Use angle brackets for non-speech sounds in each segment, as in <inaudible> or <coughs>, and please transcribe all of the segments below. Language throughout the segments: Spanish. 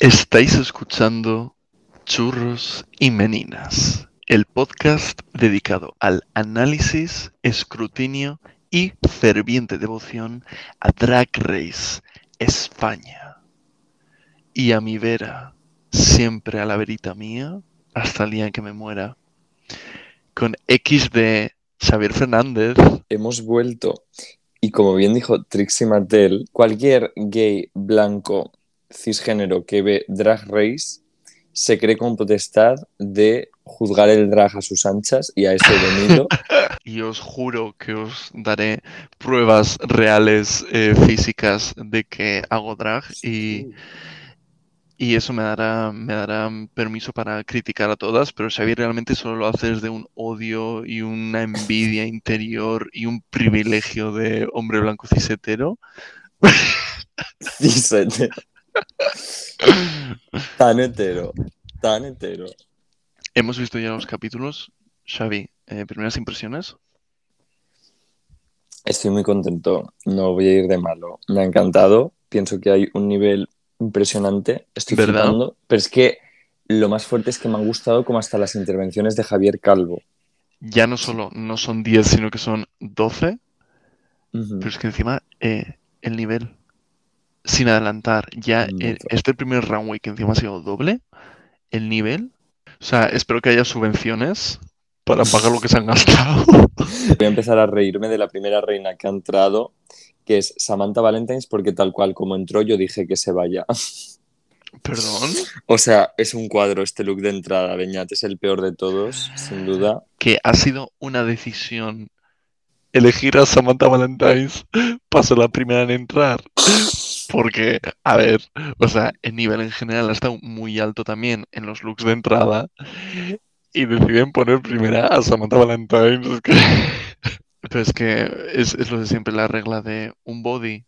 Estáis escuchando Churros y Meninas, el podcast dedicado al análisis, escrutinio y ferviente devoción a Drag Race España. Y a mi vera, siempre a la verita mía, hasta el día en que me muera. Con X de Xavier Fernández. Hemos vuelto. Y como bien dijo Trixie Martel, cualquier gay blanco cisgénero que ve Drag Race se cree con potestad de juzgar el drag a sus anchas y a ese venido. <laughs> y os juro que os daré pruebas reales eh, físicas de que hago drag y, y eso me dará, me dará permiso para criticar a todas, pero Xavi realmente solo lo hace desde un odio y una envidia interior y un privilegio de hombre blanco cisetero. <laughs> Cisetero. Tan entero, tan entero. Hemos visto ya los capítulos. Xavi, eh, primeras impresiones. Estoy muy contento, no voy a ir de malo. Me ha encantado, pienso que hay un nivel impresionante, estoy ¿Verdad? pero es que lo más fuerte es que me han gustado como hasta las intervenciones de Javier Calvo. Ya no solo no son 10, sino que son 12, Ujú. pero es que encima eh, el nivel, sin adelantar, ya eh, pero- este primer runway que encima ha sido doble, el nivel, o sea, espero que haya subvenciones para pagar lo que se han gastado. <laughs> Voy a empezar a reírme de la primera reina que ha entrado, que es Samantha Valentines, porque tal cual como entró yo dije que se vaya. <laughs> Perdón. O sea, es un cuadro este look de entrada, Beñat, es el peor de todos, sin duda. que ha sido una decisión elegir a Samantha Valentines para ser la primera en entrar. Porque, a ver, o sea, el nivel en general ha estado muy alto también en los looks de entrada y deciden poner primera a Samantha Valentines. Es que... <laughs> Pero es que es, es lo de siempre, la regla de un body.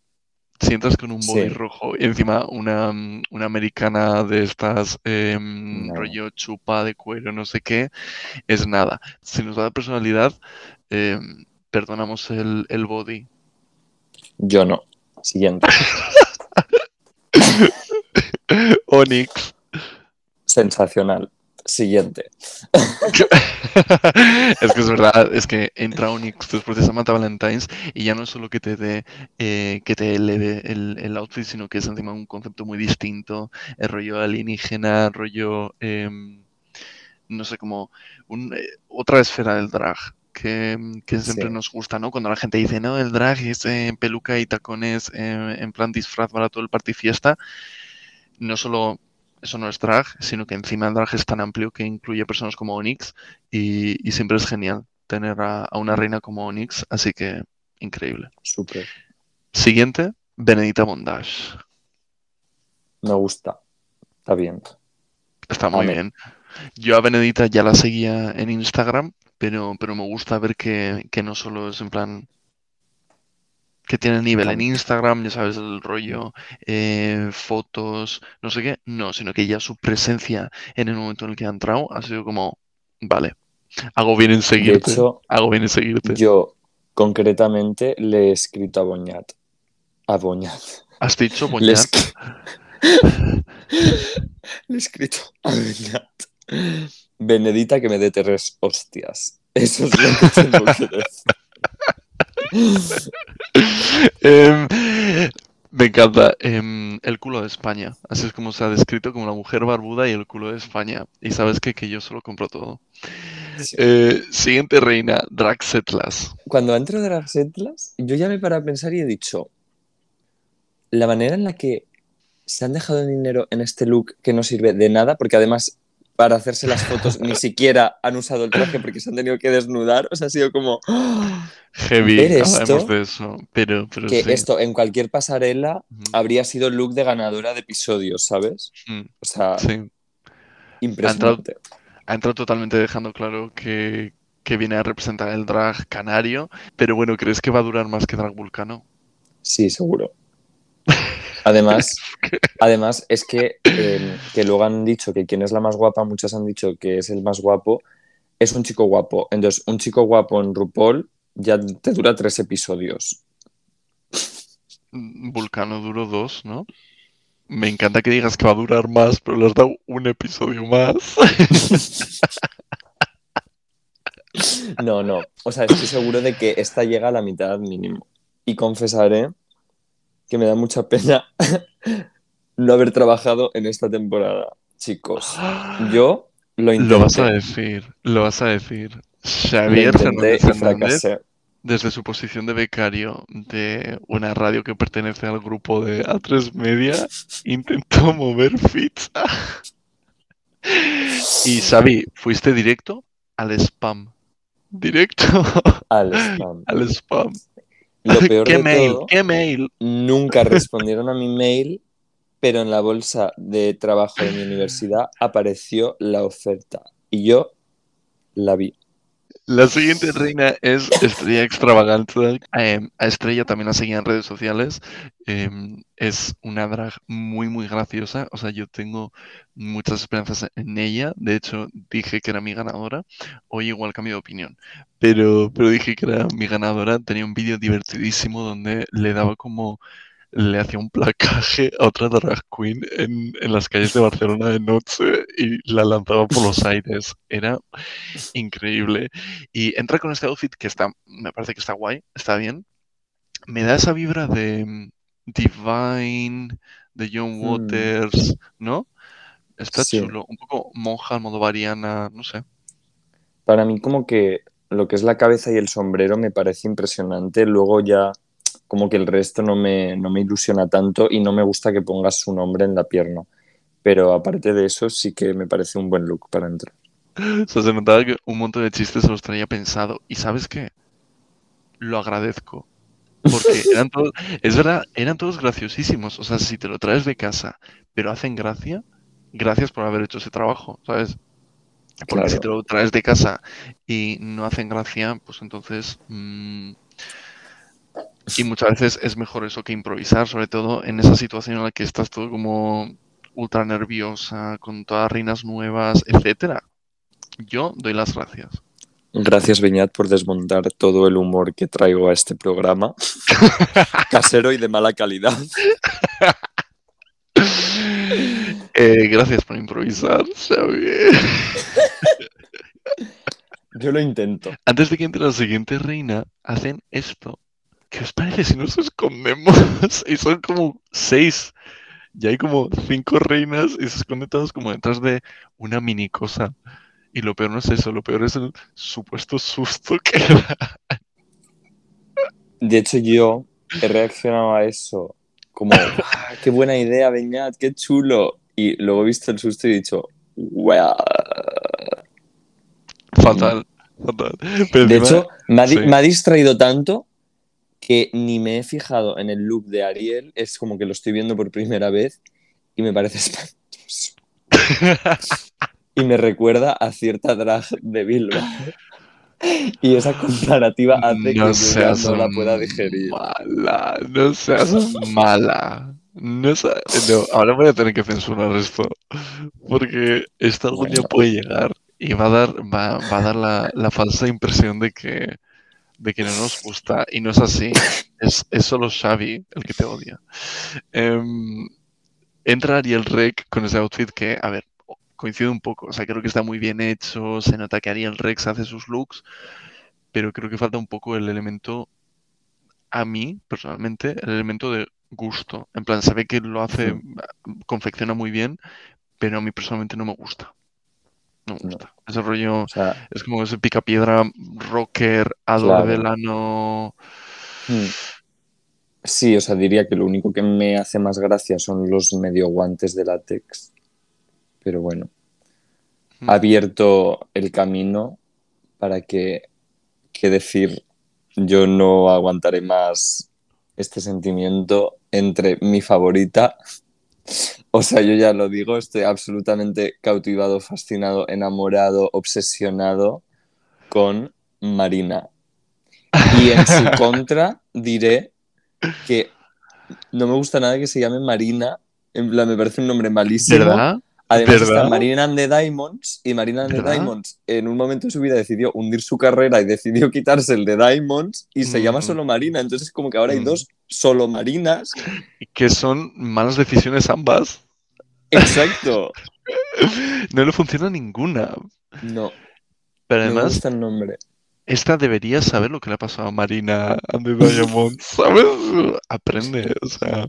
Si entras con un body Sí. rojo y encima una, una americana de estas No. rollo chupa de cuero, no sé qué, es nada. Si nos da personalidad, em, perdonamos el, el body. Yo no. Siguiente. <laughs> <laughs> Onyx. Sensacional. Siguiente. <laughs> es que es verdad, es que entra Onyx después de Samantha Valentines y ya no es solo que te dé, eh, que te eleve el, el outfit, sino que es encima un concepto muy distinto, el rollo alienígena, rollo, em, no sé, como un, eh, otra esfera del drag. Que, que siempre Sí. nos gusta, ¿no? Cuando la gente dice, no, el drag es eh, peluca y tacones eh, en plan disfraz para todo el party fiesta. No solo eso no es drag, sino que encima el drag es tan amplio que incluye personas como Onyx y, y siempre es genial tener a, a una reina como Onyx, así que increíble. Súper. Siguiente, Benedita Bondage. Me gusta. Está bien. Está muy Amén. bien. Yo a Benedita ya la seguía en Instagram, pero, pero me gusta ver que, que no solo es en plan que tiene nivel en Instagram, ya sabes, el rollo, eh, fotos, no sé qué, no, sino que ya su presencia en el momento en el que ha entrado ha sido como, vale, hago bien en De seguirte, hecho, hago bien en seguirte. yo concretamente le he escrito a Boñat. A Boñat. ¿Has dicho Boñat? <laughs> <laughs> Le he escrito a Boñat. Benedita que me dé tres hostias. <laughs> Eso es lo que tengo que decir. Em, me encanta em, el culo de España. Así es como se ha descrito como la mujer barbuda y el culo de España. Y sabes que, que yo solo compro todo. Sí. Eh, siguiente reina, Draxetlas. Cuando entro de las Atlas, yo ya me paré a pensar y he dicho, la manera en la que se han dejado el dinero en este look que no sirve de nada, porque además para hacerse las fotos ni siquiera han usado el traje porque se han tenido que desnudar, o sea, ha sido como. <gasps> Heavy, esto, de eso. Pero, pero que sí. esto en cualquier pasarela habría sido look de ganadora de episodios, ¿sabes? Mm, O sea, sí. Ha entrado, impresionante. ha entrado totalmente dejando claro que, que viene a representar el drag canario. Pero bueno, ¿crees que va a durar más que drag vulcano? Sí, seguro. Además, <laughs> además es que, eh, que luego han dicho que quien es la más guapa, muchas han dicho que es el más guapo, es un chico guapo. Entonces, un chico guapo en RuPaul ya te dura tres episodios. Vulcano duró dos, ¿no? me encanta que digas que va a durar más, pero le has dado un episodio más. <laughs> No, no. O sea, estoy seguro de que esta llega a la mitad mínimo. Y confesaré que me da mucha pena <laughs> no haber trabajado en esta temporada, chicos. Yo lo intenté. Lo vas a decir, lo vas a decir. Xavier Fernández desde su posición de becario de una radio que pertenece al grupo de A3 Media, intentó mover feeds. <laughs> Y Xavi, fuiste directo al spam. Directo Al <laughs> spam. al spam. Lo <laughs> peor ¿Qué de mail? todo, ¿Qué mail? nunca respondieron a mi mail, pero en la bolsa de trabajo de mi universidad apareció la oferta. Y yo la vi. La siguiente reina es Estrella Extravagante. Eh, a Estrella también la seguía en redes sociales. Eh, es una drag muy, muy graciosa. O sea, yo tengo muchas esperanzas en ella. De hecho, dije que era mi ganadora. Hoy igual cambio de opinión. Pero, pero dije que era mi ganadora. Tenía un vídeo divertidísimo donde le daba como... Le hacía un placaje a otra drag queen en, en las calles de Barcelona de noche y la lanzaba por los aires. Era increíble. Y entra con este outfit que está, me parece que está guay, está bien. Me da esa vibra de mm, Divine, de John Mm. Waters, ¿no? Está Sí. chulo, un poco monja, modo variana, no sé. Para mí como que lo que es la cabeza y el sombrero me parece impresionante. Luego ya como que el resto no me, no me ilusiona tanto y no me gusta que pongas su nombre en la pierna. Pero aparte de eso sí que me parece un buen look para entrar. O sea, se notaba que un montón de chistes se los traía pensado. ¿Y sabes qué? Lo agradezco. Porque <laughs> eran todos, es verdad, eran todos graciosísimos. O sea, si te lo traes de casa, pero hacen gracia, gracias por haber hecho ese trabajo, ¿sabes? Porque si Claro. te lo traes de casa y no hacen gracia, pues entonces... mm, y muchas veces es mejor eso que improvisar, sobre todo en esa situación en la que estás todo como ultra nerviosa, con todas reinas nuevas, etcétera. Yo doy las gracias. Gracias, Beñat, por desmontar todo el humor que traigo a este programa. <laughs> Casero y de mala calidad. Eh, gracias por improvisar, Xavier. Yo lo intento. Antes de que entre la siguiente reina, hacen esto. ¿Qué os parece si nos escondemos? <laughs> Y son como seis. Y hay como cinco reinas y se esconden todas como detrás de una mini cosa. Y lo peor no es eso, lo peor es el supuesto susto que da. De hecho, yo he reaccionado a eso como, "Ah, qué buena idea, Beñat, qué chulo. Y luego he visto el susto y he dicho, wow. Fatal, fatal. Pero De encima- hecho, me ha, di- sí. me ha distraído tanto que ni me he fijado en el look de Ariel. Es como que lo estoy viendo por primera vez y me parece <laughs> espantoso. Y me recuerda a cierta drag de Bilbao. Y esa comparativa hace que no ya seas no la pueda digerir. mala, no seas mala. No, no, ahora voy a tener que censurar esto porque esto algún día puede llegar y va a dar, va, va a dar la, la falsa impresión de que, de que no nos gusta y no es así. Es, es solo Xavi el que te odia. Em, entra Ariel Rec con ese outfit que, a ver, coincide un poco. O sea, creo que está muy bien hecho. Se nota que Ariel Rex hace sus looks, pero creo que falta un poco el elemento, a mí personalmente, el elemento de gusto. En plan, sabe que lo hace, confecciona muy bien, pero a mí personalmente no me gusta. No me No. gusta. Ese rollo O sea, es como ese picapiedra rocker, Ador Claro. Delano. hmm. sí, o sea, diría que lo único que me hace más gracia son los medio guantes de látex. Pero bueno, Hmm. ha abierto el camino para que, que decir, yo no aguantaré más este sentimiento entre mi favorita. O sea, yo ya lo digo, estoy absolutamente cautivado, fascinado, enamorado, obsesionado con Marina. Y en su <laughs> contra diré que no me gusta nada que se llame Marina. En plan, me parece un nombre malísimo. ¿Verdad? Además está. Marina and the Diamonds y Marina and the. Diamonds en un momento de su vida decidió hundir su carrera y decidió quitarse el de Diamonds y se Mm. llama solo Marina. Entonces como que ahora hay Mm. dos solo Marinas. Que son malas decisiones ambas. Exacto. <laughs> No le funciona ninguna. No, Pero no me además, gusta el nombre. Esta debería saber lo que le ha pasado a Marina and the <laughs> Diamonds, ¿sabes? Aprende, o sea,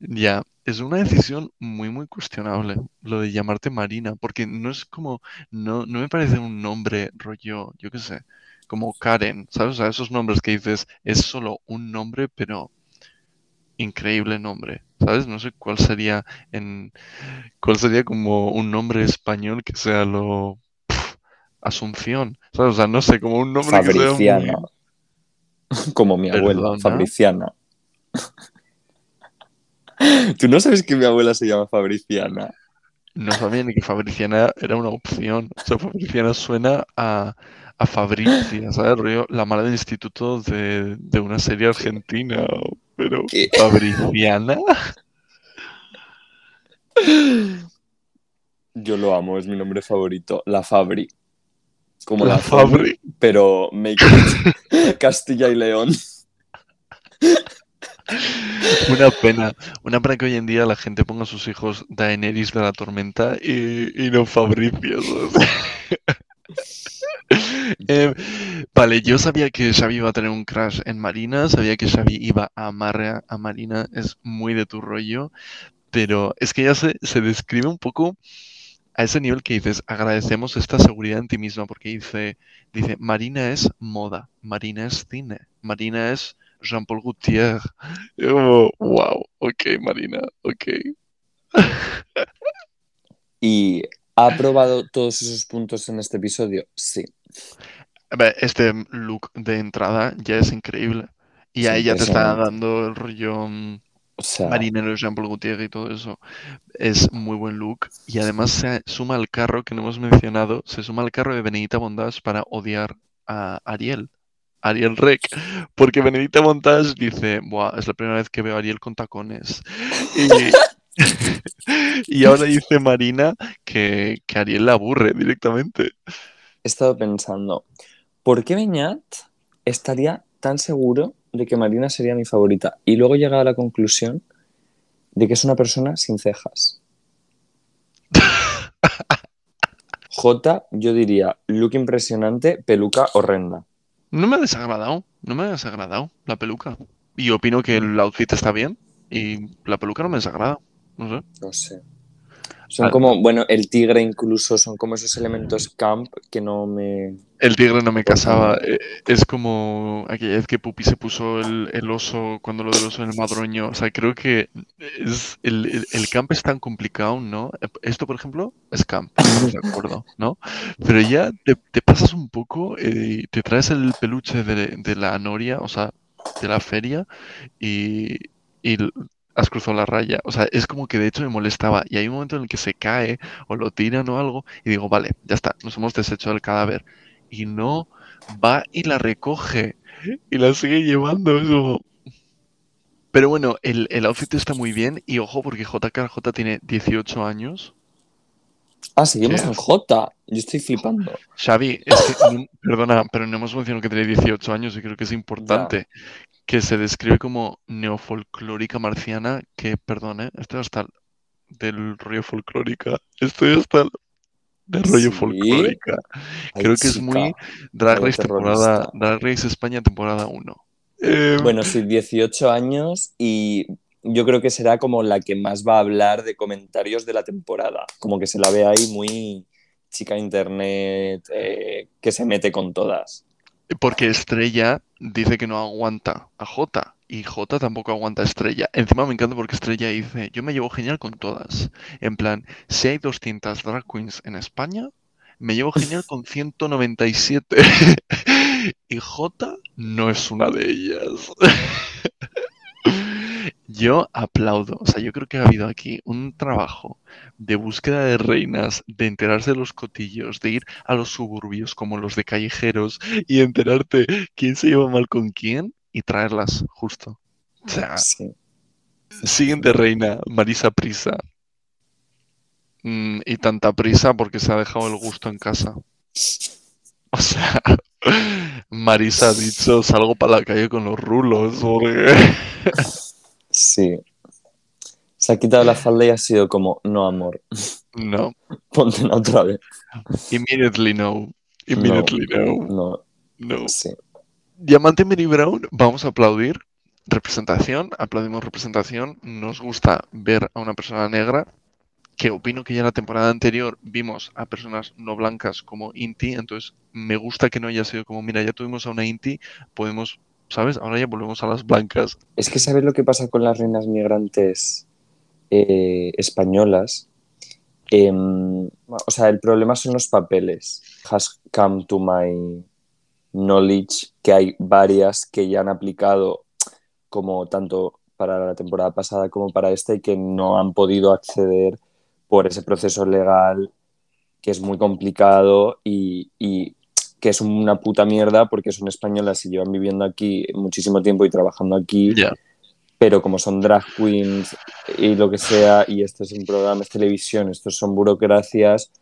ya. Es una decisión muy, muy cuestionable lo de llamarte Marina, porque no es como, no, no me parece un nombre rollo, yo qué sé, como Karen, ¿sabes? O sea, esos nombres que dices, es solo un nombre, pero increíble nombre, ¿sabes? No sé cuál sería en, cuál sería como un nombre español que sea lo Asunción, ¿sabes? O sea, no sé, como un nombre que sea muy- Fabriciana. Como mi abuela. Fabriciana. <laughs> ¿Tú no sabes que mi abuela se llama Fabriciana? No sabía ni que Fabriciana era una opción. O sea, Fabriciana suena a, a Fabricia, ¿sabes? Rollo, la mala del instituto de, de una serie argentina. Pero, ¿Qué? ¿Fabriciana? <laughs> Yo lo amo, es mi nombre favorito. La Fabri. Como La la, Fabri, pero make it <laughs> Castilla y León. Una pena. Una pena que hoy en día la gente ponga a sus hijos Daenerys de la Tormenta y, y no Fabricia. ¿sabes? <laughs> Eh, vale, yo sabía que Xavi iba a tener un crash en Marina, sabía que Xavi iba a amar a, a Marina, es muy de tu rollo, pero es que ya se, se describe un poco a ese nivel que dices, agradecemos esta seguridad en ti misma, porque dice, dice, Marina es moda, Marina es cine, Marina es Jean-Paul Gaultier. <laughs> Yo wow, ok, Marina, ok. <laughs> ¿Y ha probado todos esos puntos en este episodio? Sí. Este look de entrada ya es increíble. Y ahí ya te está dando el rollo mm, O sea, marinero Jean-Paul Gaultier y todo eso. Es muy buen look. Y además se suma al carro que no hemos mencionado, se suma al carro de Benedita Bondage para odiar a Ariel. Ariel Rec. Porque Benedita Bondage dice, Buah, es la primera vez que veo a Ariel con tacones. Y, <laughs> y ahora dice Marina que, que Ariel la aburre directamente. he estado pensando, ¿por qué Beñat estaría tan seguro de que Marina sería mi favorita? Y luego he llegado a la conclusión de que es una persona sin cejas. <laughs> J, yo diría, look impresionante, peluca horrenda. No me ha desagradado, no me ha desagradado la peluca. Y opino que el outfit está bien y la peluca no me desagrada. No sé. No sé. Son Ah. como, bueno, el tigre incluso, son como esos elementos camp que no me... El tigre no me casaba. eh, Es como aquella vez que Pupi se puso el, el oso cuando lo del oso en el madroño. O sea, creo que es el, el- el camp es tan complicado, ¿no? Esto, por ejemplo, es camp, de acuerdo, ¿no? Pero ya te, te pasas un poco eh, y te traes el peluche de, de la noria, o sea, de la feria, y, has cruzado la raya. O sea, es como que de hecho me molestaba. Y hay un momento en el que se cae o lo tiran o algo, y digo, vale, ya está, nos hemos deshecho del cadáver. Y no va y la recoge y la sigue llevando. Pero bueno, el, el outfit está muy bien. Y ojo, porque JKJ tiene 18 años. Ah, seguimos en J. Yo estoy flipando. Xavi, es que, no- perdona, pero no hemos mencionado que tiene 18 años y creo que es importante. Que se describe como neofolclórica marciana, que, perdone, estoy hasta del rollo folclórica. Estoy hasta del rollo ¿Sí? folclórica. Ay, Creo que es muy Drag Race temporada. Drag Race España temporada 1. Eh, Bueno, sí, 18 años y yo creo que será como la que más va a hablar de comentarios de la temporada. Como que se la ve ahí muy chica internet, eh, que se mete con todas. Porque Estrella dice que no aguanta a Jota y Jota tampoco aguanta a Estrella. Encima me encanta porque Estrella dice, yo me llevo genial con todas. En plan, si hay 200 drag queens en España, me llevo genial con 197. <laughs> y Jota no es una de ellas. <laughs> Yo aplaudo, o sea, yo creo que ha habido aquí un trabajo de búsqueda de reinas, de enterarse de los cotillos, de ir a los suburbios como los de callejeros y enterarte quién se lleva mal con quién y traerlas justo. O sea, Sí. siguiente reina, Marisa Prisa. mm, y tanta prisa porque se ha dejado el gusto en casa. O sea, <laughs> Marisa ha dicho, salgo para la calle con los rulos. porque- Sí. Se ha quitado la falda y ha sido como, no, amor, No, <laughs> ponte otra vez. immediately no. Immediately no. No, No. sí. Diamante Mary Brown, vamos a aplaudir. Representación, aplaudimos representación. Nos gusta ver a una persona negra, que opino que ya en la temporada anterior vimos a personas no blancas como Inti, entonces me gusta que no haya sido como, mira, ya tuvimos a una Inti, podemos, ¿sabes? Ahora ya volvemos a las blancas. Es que ¿sabes lo que pasa con las reinas migrantes eh, españolas? Em, o sea, el problema son los papeles. Has come to my knowledge que hay varias que ya han aplicado como tanto para la temporada pasada como para esta y que no han podido acceder por ese proceso legal que es muy complicado y, y que es una puta mierda porque son españolas y llevan viviendo aquí muchísimo tiempo y trabajando aquí pero como son drag queens y lo que sea, y esto es un programa, es televisión, estos son burocracias,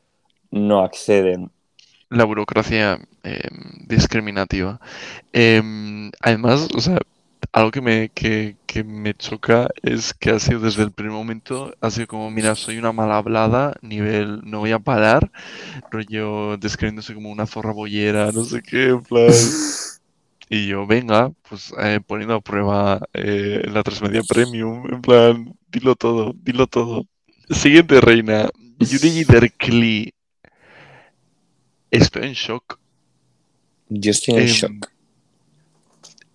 no acceden. La burocracia eh, discriminativa. Em, además, o sea, algo que me, que, que me choca es que ha sido desde el primer momento, ha sido como, mira, soy una mal hablada, nivel, no voy a parar, rollo describiéndose como una zorra bollera, no sé qué, en plan. Y yo, venga, pues eh, poniendo a prueba eh, la transmedia premium, en plan, dilo todo, dilo todo. Siguiente reina, Yuri Derkli. Estoy en shock. Yo estoy en Em, shock.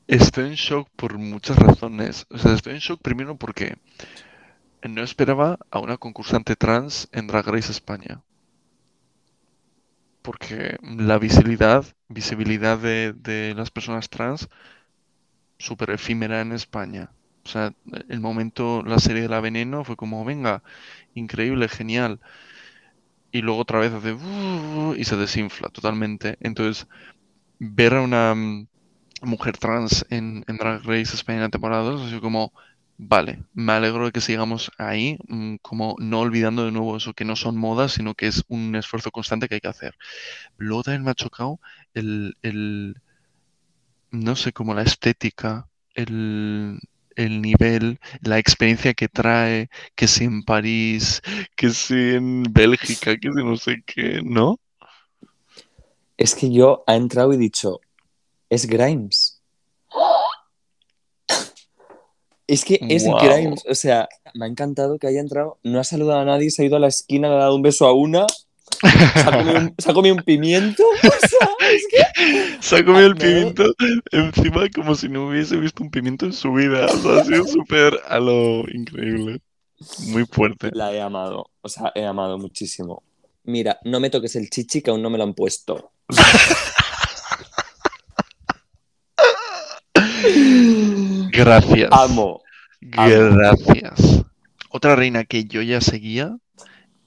Estoy en shock por muchas razones. O sea, estoy en shock primero porque no esperaba a una concursante trans en Drag Race España. Porque la visibilidad, visibilidad de, de las personas trans, súper efímera en España. O sea, el momento, la serie de la veneno fue como, venga, increíble, genial. Y luego otra vez hace "Uh", y se desinfla totalmente. Entonces, ver a una mm, mujer trans en, Drag Race España en temporada 2 ha sido como, vale, me alegro de que sigamos ahí, mm, como no olvidando de nuevo eso, que no son modas, sino que es un esfuerzo constante que hay que hacer. Luego también me ha chocado el, el no sé, como la estética, el, el nivel, la experiencia que trae, que si en París, que si en Bélgica, que si no sé qué, ¿no? Es que yo he entrado y dicho, es Grimes. Es que es. Grimes. O sea, me ha encantado que haya entrado, no ha saludado a nadie, se ha ido a la esquina, le ha dado un beso a una, se ha comido un, se ha comido un pimiento. O sea, es que Se ha comido el No. pimiento encima como si no hubiese visto un pimiento en su vida. O sea, ha sido súper a lo increíble. Muy fuerte. la he amado. O sea, he amado muchísimo. Mira, no me toques el chichi que aún no me lo han puesto. <laughs> <laughs> Gracias. Amo. Gracias. Otra reina que yo ya seguía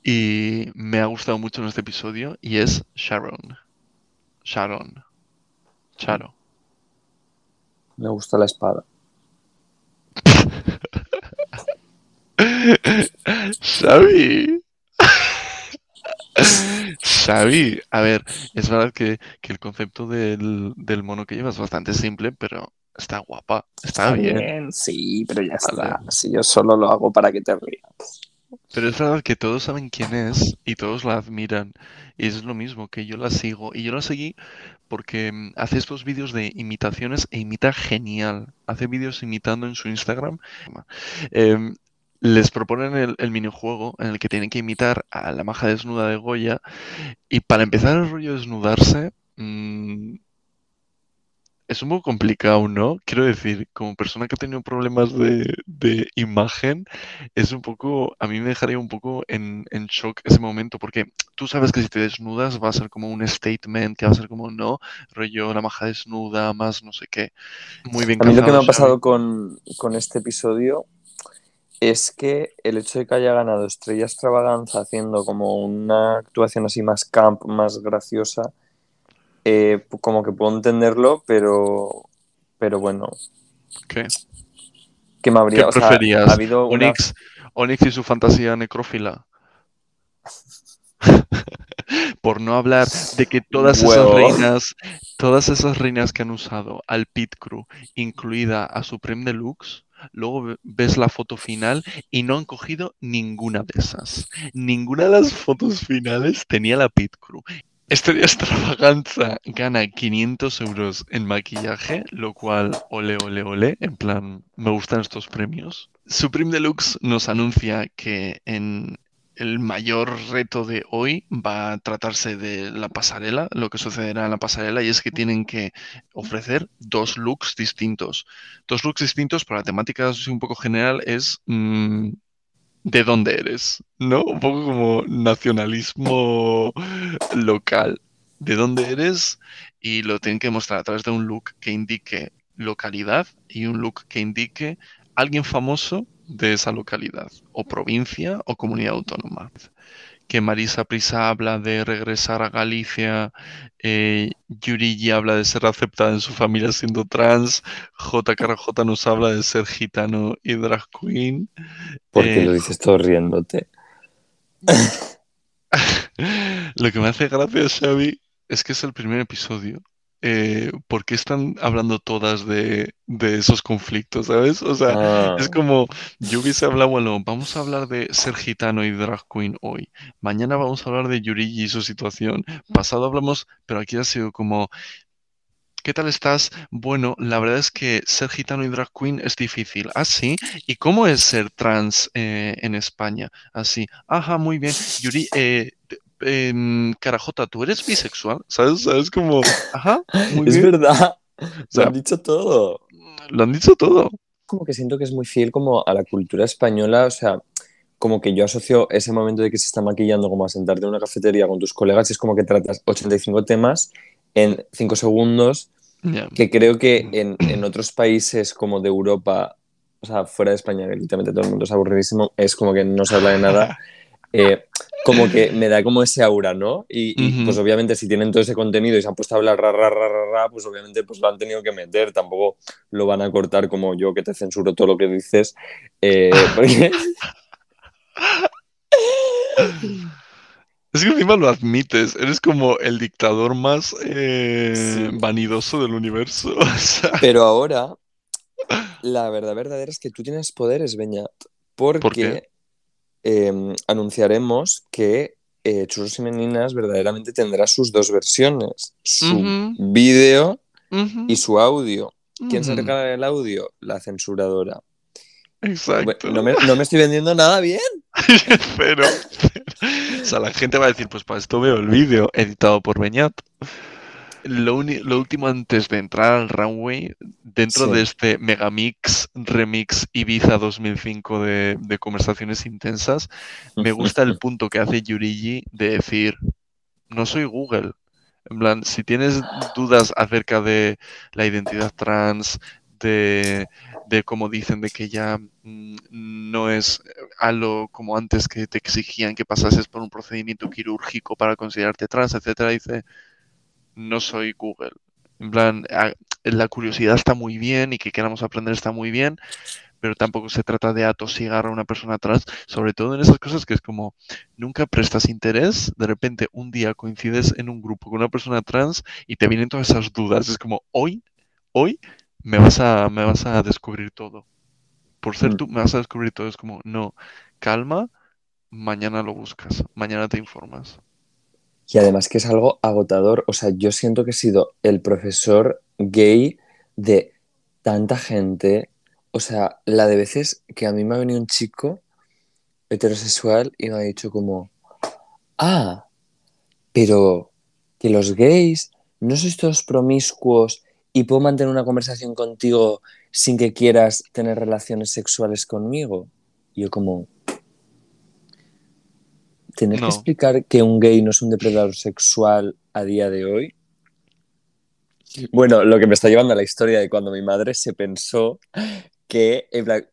y me ha gustado mucho en este episodio y es Sharon. Sharon. Charo. Me gusta la espada. <laughs> Xavi. Xavi, a ver, es verdad que, que el concepto del, del mono que lleva es bastante simple, pero está guapa, está, bien. sí, pero ya está. Si yo solo lo hago para que te rías. Pero es verdad que todos saben quién es y todos la admiran. Y es lo mismo, que yo la sigo. Y yo la seguí porque mm, hace estos vídeos de imitaciones e imita genial. Hace vídeos imitando en su Instagram. Em, les proponen el, el minijuego en el que tienen que imitar a la maja desnuda de Goya. Y para empezar el rollo de desnudarse, mm, es un poco complicado, ¿no? Quiero decir, como persona que ha tenido problemas de, de imagen, es un poco, a mí me dejaría un poco en, en shock ese momento, porque tú sabes que si te desnudas va a ser como un statement, que va a ser como, no, rollo, la maja desnuda, más no sé qué. Muy bien A mí lo que me ha pasado con, con este episodio es que el hecho de que haya ganado Estrella Extravaganza haciendo como una actuación así más camp, más graciosa, eh, como que puedo entenderlo, pero, pero bueno, ¿Qué? que me habría... ¿Qué o sea, preferías? ha habido una... Onyx, Onyx y su fantasía necrófila. <laughs> Por no hablar de que todas esas reinas, todas esas reinas que han usado al Pit Crew, incluida a Supreme Deluxe, luego ve- ves la foto final y no han cogido ninguna de esas. Ninguna de las fotos finales tenía la Pit Crew. Estrella Extravaganza gana 500 euros en maquillaje, lo cual, ole, ole, ole, en plan, me gustan estos premios. Supreme Deluxe nos anuncia que en el mayor reto de hoy va a tratarse de la pasarela, lo que sucederá en la pasarela, y es que tienen que ofrecer dos looks distintos. Dos looks distintos, pero la temática un poco general es mm, de dónde eres, ¿no? Un poco como nacionalismo local. De dónde eres y lo tienen que mostrar a través de un look que indique localidad y un look que indique alguien famoso de esa localidad, o provincia o comunidad autónoma. Que Marisa Prisa habla de regresar a Galicia, eh, Yurigi habla de ser aceptada en su familia siendo trans, JKRJ nos habla de ser gitano y drag queen. Porque Eh, lo dices todo riéndote. <laughs> Lo que me hace gracia, Xavi, es que es el primer episodio. Eh, ¿por qué están hablando todas de, de esos conflictos, ¿sabes? O sea, Ah, es como, yo hubiese hablado, bueno, vamos a hablar de ser gitano y drag queen hoy. Mañana vamos a hablar de Yurigi y su situación. Pasado hablamos, pero aquí ha sido como, ¿qué tal estás? Bueno, la verdad es que ser gitano y drag queen es difícil. ¿Ah, sí? ¿Y cómo es ser trans eh, en España? Así, ajá, muy bien. Yuri, eh, em, Carajota, ¿tú eres bisexual? ¿Sabes? ¿Sabes? Como, ajá, muy es bien. verdad. O Lo sea, han dicho todo. lo han dicho todo. Como que siento que es muy fiel como a la cultura española, o sea, como que yo asocio ese momento de que se está maquillando como a sentarte en una cafetería con tus colegas y es como que tratas 85 temas en 5 segundos, Ya. que creo que en, en otros países como de Europa, o sea, fuera de España, que literalmente todo el mundo es aburridísimo, es como que no se habla de nada. <laughs> eh, como que me da como ese aura, ¿no? Y, pues obviamente si tienen todo ese contenido y se han puesto a hablar ra, ra, ra, ra, ra, pues obviamente pues lo han tenido que meter, tampoco lo van a cortar como yo que te censuro todo lo que dices, eh, <laughs> porque Es que encima lo admites, eres como el dictador más eh, Sí. vanidoso del universo. <laughs> O sea, Pero ahora, la verdad verdadera es que tú tienes poderes, Beñat, porque qué? Eh, anunciaremos que eh, Churros y Meninas verdaderamente tendrá sus dos versiones, su Ujú. vídeo y su audio. ¿Quién se encarga del audio? La censuradora. Exacto. No me, no me estoy vendiendo nada bien. <laughs> Pero, pero- o sea, la gente va a decir, pues para esto veo el vídeo editado por Beñat. Lo, último antes de entrar al runway, dentro Sí. de este Megamix Remix Ibiza 2005 de, de conversaciones intensas, me gusta el <laughs> punto que hace Yurigi de decir, no soy Google. En plan, si tienes dudas acerca de la identidad trans, de, de cómo dicen de que ya mm, no es algo como antes que te exigían que pasases por un procedimiento quirúrgico para considerarte trans, etcétera, dice, no soy Google. En plan, la curiosidad está muy bien y que queramos aprender está muy bien, pero tampoco se trata de atosigar a una persona trans, sobre todo en esas cosas que es como, nunca prestas interés, de repente un día coincides en un grupo con una persona trans y te vienen todas esas dudas. Es como, hoy, hoy me vas a, me vas a descubrir todo. Por ser Mm. tú, me vas a descubrir todo. Es como, no, calma, mañana lo buscas, mañana te informas. Y además que es algo agotador. O sea, yo siento que he sido el profesor gay de tanta gente. O sea, la de veces que a mí me ha venido un chico heterosexual y me ha dicho como, ah, pero que los gays no sois todos promiscuos y puedo mantener una conversación contigo sin que quieras tener relaciones sexuales conmigo. Y yo como, tener No. que explicar que un gay no es un depredador sexual a día de hoy. Bueno, lo que me está llevando a la historia de cuando mi madre se pensó que, en plan,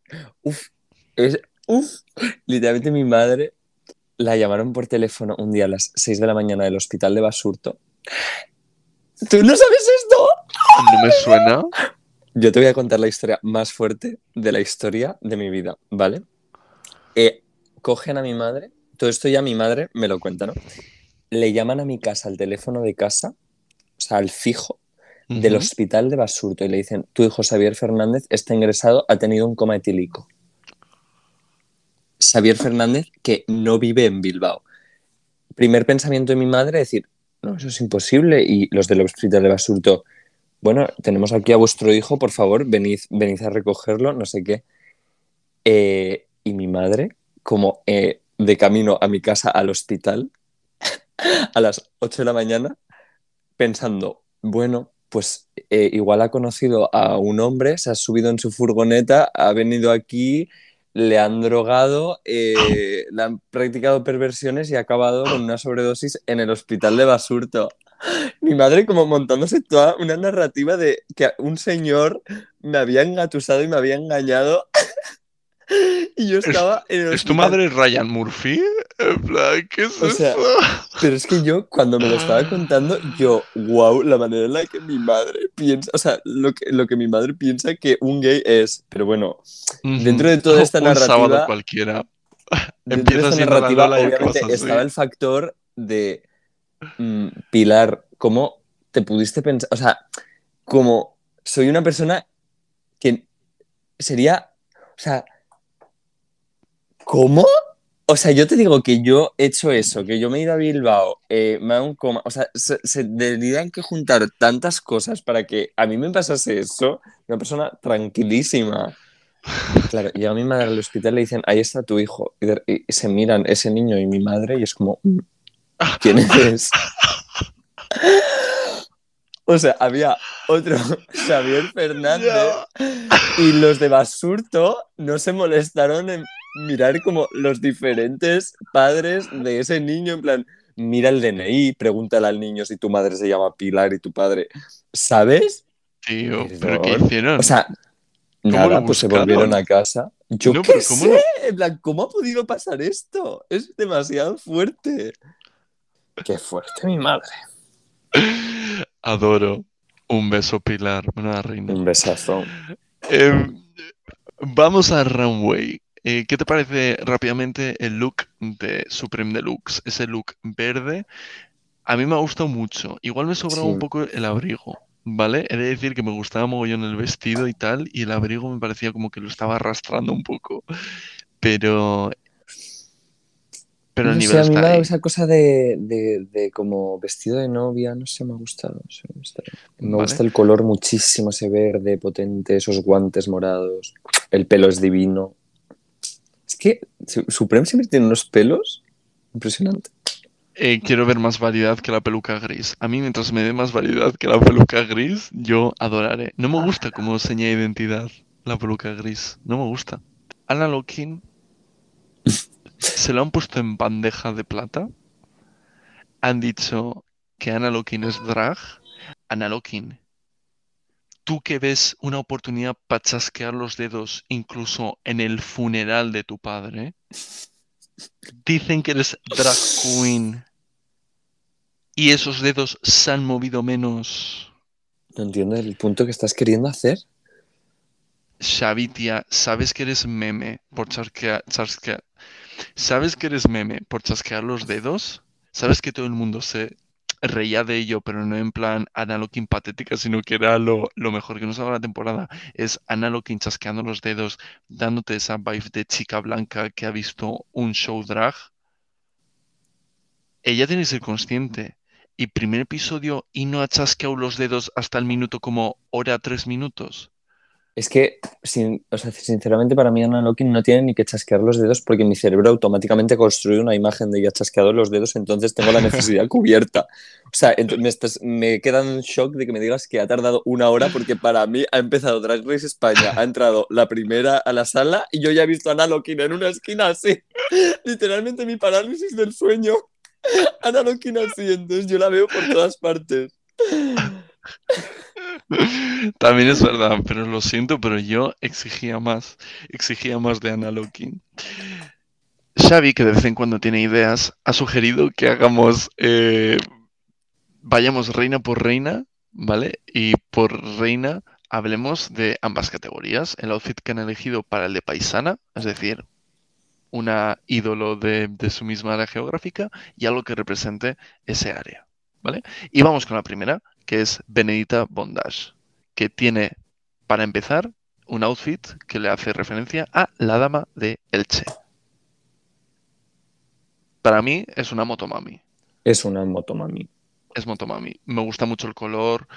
es, uf, literalmente mi madre la llamaron por teléfono un día a las 6 de la mañana del hospital de Basurto. ¿Tú no sabes esto? No me suena. Yo te voy a contar la historia más fuerte de la historia de mi vida, ¿vale? Eh, cogen a mi madre todo esto ya mi madre me lo cuenta, ¿no? Le llaman a mi casa al teléfono de casa, o sea, al fijo, del hospital de Basurto y le dicen, tu hijo Xavier Fernández está ingresado, ha tenido un coma etílico. Xavier Fernández, que no vive en Bilbao. Primer pensamiento de mi madre, decir, no, eso es imposible. Y los del hospital de Basurto, bueno, tenemos aquí a vuestro hijo, por favor, venid, venid a recogerlo, no sé qué. Eh, y mi madre, como eh, de camino a mi casa al hospital, a las 8 de la mañana, pensando, bueno, pues eh, igual ha conocido a un hombre, se ha subido en su furgoneta, ha venido aquí, le han drogado, eh, le han practicado perversiones y ha acabado con una sobredosis en el hospital de Basurto. Mi madre como montándose toda una narrativa de que un señor me había engatusado y me había engañado <laughs> y yo estaba en el ¿Es tu madre Ryan Murphy? En plan, ¿qué es O sea, eso? <laughs> Pero es que yo, cuando me lo estaba contando, yo, wow, la manera en la que mi madre piensa, o sea, lo que, lo que mi madre piensa que un gay es. Pero bueno, dentro de toda <laughs> esta Un narrativa- sábado cualquiera. dentro de esta narrativa, obviamente estaba el factor de mm, Pilar, ¿cómo te pudiste pensar? O sea, como soy una persona que sería, o sea, ¿cómo? O sea, yo te digo que yo he hecho eso, que yo me he ido a Bilbao, eh, me hago un coma, o sea, se, se tendrían que juntar tantas cosas para que a mí me pasase eso, una persona tranquilísima. Claro, llega mi madre al hospital y le dicen, ahí está tu hijo, y, se miran ese niño y mi madre y es como, "Mm, ¿quién eres? <laughs> O sea, había otro <laughs> Xavier Fernández y los de Basurto no se molestaron en mirar como los diferentes padres de ese niño, en plan, mira el DNI, pregúntale al niño si tu madre se llama Pilar y tu padre, ¿sabes? Tío, Perdón. ¿pero qué hicieron? O sea, ¿Cómo nada, pues se volvieron a casa. Yo No, qué pero ¿cómo sé, en plan, ¿cómo ha podido pasar esto? Es demasiado fuerte. Qué fuerte, mi madre. Adoro. Un beso, Pilar. Buena reina. Un besazo. Eh, vamos a Runway. Eh, ¿Qué te parece rápidamente el look de Supreme Deluxe? Ese look verde. A mí me ha gustado mucho. Igual me sobraba Sí. un poco el abrigo, ¿vale? He de decir que me gustaba mogollón el vestido y tal, y el abrigo me parecía como que lo estaba arrastrando un poco. Pero. Pero el No nivel sé, a mí ahí. esa cosa de, de- de como vestido de novia, no sé, me ha gustado. no sé, me gusta, me Vale. gusta el color muchísimo, ese verde potente, esos guantes morados, el pelo es divino. Es que Su- Supreme siempre tiene unos pelos impresionante. Eh, quiero ver más variedad que la peluca gris. A mí, mientras me dé más variedad que la peluca gris, yo adoraré. No me gusta como seña de identidad la peluca gris. No me gusta. Anna Lokin <laughs> se lo han puesto en bandeja de plata. Han dicho que Anna Lokin es drag. Anna Lokin, tú que ves una oportunidad para chasquear los dedos incluso en el funeral de tu padre, dicen que eres drag queen y esos dedos se han movido menos. No entiendo el punto que estás queriendo hacer. Xavi, tía, sabes que eres meme por chasquear, chasquear- ¿Sabes que eres meme por chasquear los dedos? ¿Sabes que todo el mundo se reía de ello, pero no en plan Ana Lokin patética, sino que era lo, lo mejor que nos ha la temporada? Es Ana Lokin chasqueando los dedos, dándote esa vibe de chica blanca que ha visto un show drag. Ella tiene que ser consciente. Y primer episodio y no ha chasqueado los dedos hasta el minuto como hora tres minutos. Es que, sin- o sea, sinceramente, para mí Anna Lokin no tiene ni que chasquear los dedos porque mi cerebro automáticamente construye una imagen de ella chasqueado los dedos, entonces tengo la necesidad <laughs> cubierta. O sea, me, estás- me queda en shock de que me digas que ha tardado una hora porque para mí ha empezado Drag Race España, ha entrado la primera a la sala y yo ya he visto a Anna Lokin en una esquina así. <laughs> Literalmente mi parálisis del sueño. <laughs> Anna Lokin así, entonces yo la veo por todas partes. <laughs> También es verdad, pero lo siento, pero yo exigía más, exigía más de Ana Lokin. Xavi, que de vez en cuando tiene ideas, ha sugerido que hagamos, eh, vayamos reina por reina, ¿vale? Y por reina hablemos de ambas categorías. El outfit que han elegido para el de paisana, es decir, una ídolo de, de su misma área geográfica y algo que represente ese área. ¿Vale? Y vamos con la primera, que es Benedita Bondage, que tiene, para empezar, un outfit que le hace referencia a la dama de Elche. Para mí es una motomami. Es una motomami. Es motomami. Me gusta mucho el color,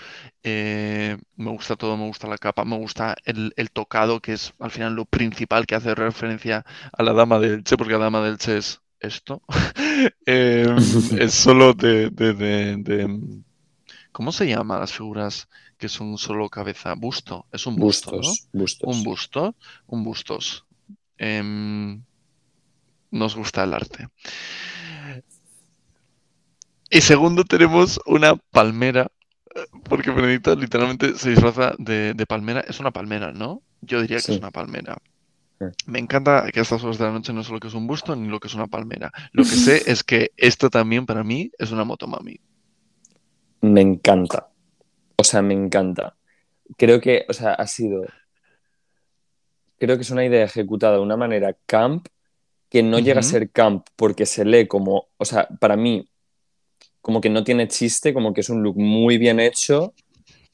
eh, me gusta todo, me gusta la capa, me gusta el, el tocado, que es al final lo principal que hace referencia a la dama de Elche, porque la dama de Elche es esto. <laughs> Eh, <laughs> es solo de, de, de, de- ¿Cómo se llama las figuras que son solo cabeza? Busto. Es un busto, ¿no? Bustos, bustos. Un busto, un bustos. Em, nos gusta el arte. Y segundo tenemos una palmera, eh, porque Benedicta literalmente se disfraza de, de palmera. Es una palmera, ¿no? Yo diría que Sí. es una palmera. Me encanta que a estas horas de la noche no sé lo que es un busto ni lo que es una palmera. Lo que sé es que esto también para mí es una motomami. Me encanta. O sea, me encanta. Creo que, o sea, ha sido. Creo que es una idea ejecutada de una manera camp que no llega a ser camp porque se lee como, o sea, para mí, como que no tiene chiste, como que es un look muy bien hecho,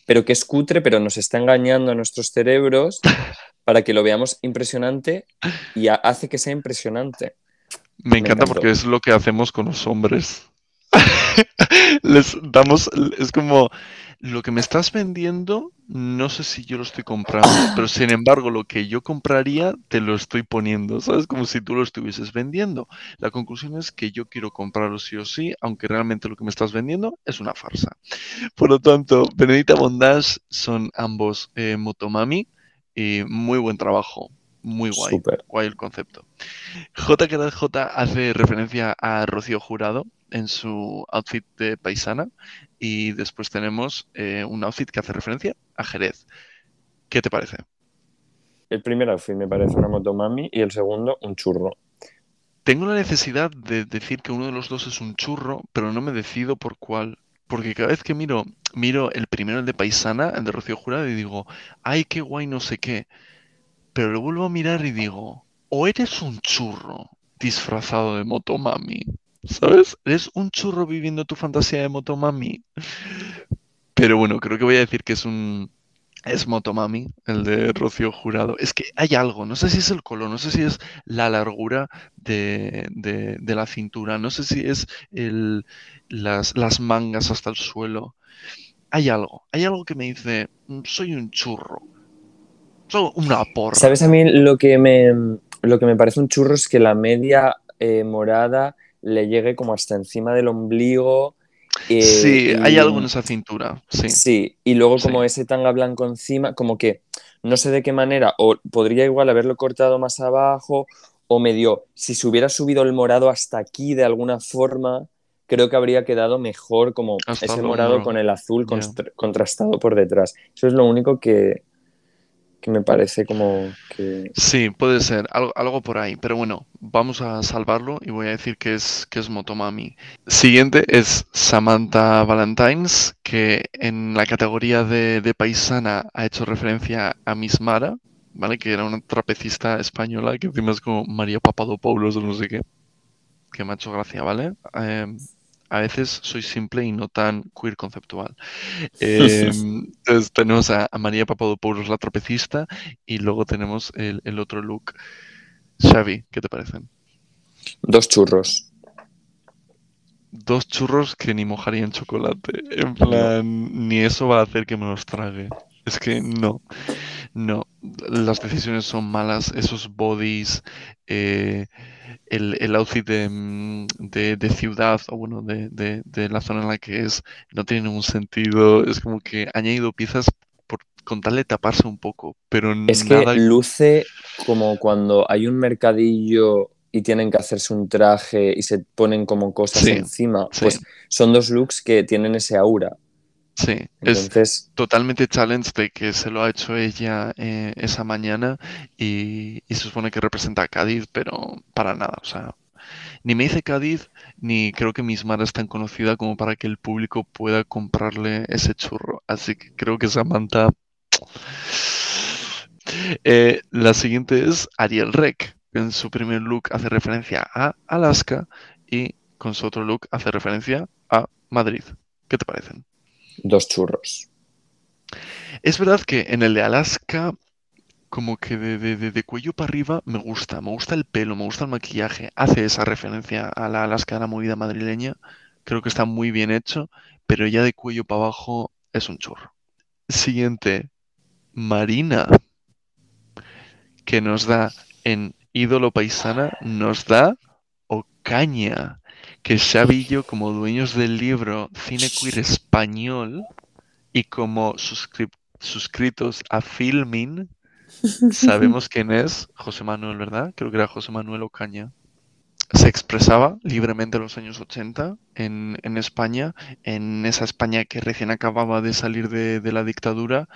pero que es cutre, pero nos está engañando a nuestros cerebros <laughs> para que lo veamos impresionante y ha- hace que sea impresionante. Me Me encanta encantó. porque es lo que hacemos con los hombres. <laughs> Les damos, es como lo que me estás vendiendo, no sé si yo lo estoy comprando, <coughs> pero sin embargo lo que yo compraría te lo estoy poniendo, ¿sabes? Como si tú lo estuvieses vendiendo. La conclusión es que yo quiero comprarlo sí o sí, aunque realmente lo que me estás vendiendo es una farsa. Por lo tanto, Benedita Bondage son ambos eh, Motomami y muy buen trabajo, muy guay, guay el concepto. JKJ hace referencia a Rocío Jurado en su outfit de paisana y después tenemos eh, un outfit que hace referencia a Jerez. ¿Qué te parece? El primer outfit me parece una motomami y el segundo un churro. Tengo la necesidad de decir que uno de los dos es un churro, pero no me decido por cuál. Porque cada vez que miro, miro el primero, el de Paisana, el de Rocío Jurado, y digo, ay, qué guay, no sé qué. Pero lo vuelvo a mirar y digo, o eres un churro disfrazado de motomami, ¿sabes? Eres un churro viviendo tu fantasía de motomami. Pero bueno, creo que voy a decir que es un... Es Motomami, el de Rocío Jurado. Es que hay algo, no sé si es el color, no sé si es la largura de, de- de la cintura, no sé si es el, las, las mangas hasta el suelo. Hay algo, hay algo que me dice, "Mm, soy un churro, una porra. ¿Sabes a mí lo que me, lo que me parece un churro es que la media eh, morada le llegue como hasta encima del ombligo? eh, Sí, hay algo en esa cintura, sí. Sí, y luego como Sí. ese tanga blanco encima, como que no sé de qué manera, o podría igual haberlo cortado más abajo, o medio, si se hubiera subido el morado hasta aquí de alguna forma, creo que habría quedado mejor como Hasta ese morado con el azul contrastado por detrás. Eso es lo único que, que me parece como que... Sí, puede ser, algo, algo por ahí, pero bueno, vamos a salvarlo y voy a decir que es, que es Motomami. Siguiente es Samantha Valentines, que en la categoría de, de paisana ha hecho referencia a Miss Mara, ¿vale? Que era una trapecista española que encima es como María Papadopoulos o no sé qué, que me ha hecho gracia, ¿vale? Eh, a veces soy simple y no tan queer conceptual. <laughs> Eh, entonces tenemos a, a María Papadopoulos, la trapecista, y luego tenemos el, el otro look. Xavi, ¿qué te parecen? Dos churros. Dos churros que ni mojaría en chocolate. En plan, ni eso va a hacer que me los trague. Es que no, no. Las decisiones son malas. Esos bodies, eh, el, el outfit de, mm, de- de ciudad, o bueno, de, de- de la zona en la que es, no tiene ningún sentido. Es como que ha añadido piezas por, con tal de taparse un poco, pero Es que nada. luce como cuando hay un mercadillo y tienen que hacerse un traje y se ponen como cosas Sí, encima. sí. Pues son dos looks que tienen ese aura. Sí, es, totalmente challenge de que se lo ha hecho ella eh, esa mañana y, y se supone que representa a Cádiz, pero para nada, o sea, ni me dice Cádiz, ni creo que Miss Mara es tan conocida como para que el público pueda comprarle ese churro, así que creo que Samantha... Eh, la siguiente es Ariel Rec, en su primer look hace referencia a Alaska y con su otro look hace referencia a Madrid. ¿Qué te parecen? Dos churros. Es verdad que en el de Alaska, como que de, de- de- de cuello para arriba me gusta, me gusta el pelo, me gusta el maquillaje, hace esa referencia a la Alaska, a la movida madrileña, creo que está muy bien hecho, pero ya de cuello para abajo es un churro. Siguiente, Marina, que nos da en ídolo paisana, nos da Ocaña, que Xavi y yo, como dueños del libro Cine Queer Español y como suscritos a Filmin, <laughs> sabemos quién es José Manuel, ¿verdad? Creo que era José Manuel Ocaña. Se expresaba libremente en los años 80 en, en España, en esa España que recién acababa de salir de, de la dictadura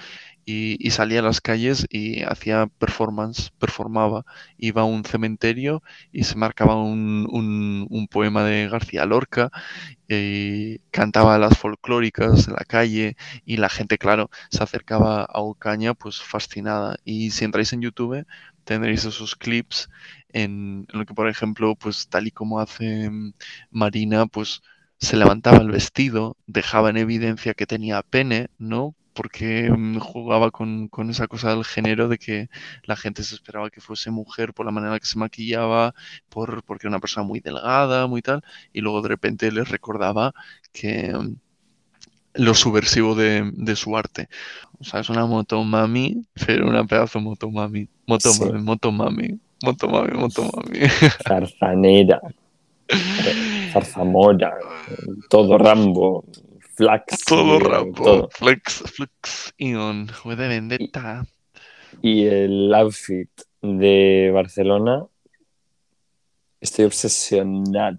y, y salía a las calles y hacía performance, performaba, iba a un cementerio y se marcaba un, un- un poema de García Lorca y cantaba las folclóricas en la calle y la gente, claro, se acercaba a Ocaña pues fascinada. Y si entráis en YouTube tendréis esos clips en, en lo que, por ejemplo, pues tal y como hace Marina, pues se levantaba el vestido, dejaba en evidencia que tenía pene, ¿no? Porque mm, jugaba con, con esa cosa del género de que la gente se esperaba que fuese mujer por la manera que se maquillaba, por, porque era una persona muy delgada, muy tal, y luego de repente les recordaba que mm, lo subversivo de, de su arte. O sea, es una motomami, pero una pedazo motomami. Motomami, Sí. motomami, motomami, motomami. Zarzanera, zar- zarzamora, todo Rambo, Flax. Todo eh, rapo. todo. Flex, flex, Ion, vendetta. Y el outfit de Barcelona, estoy obsesionado.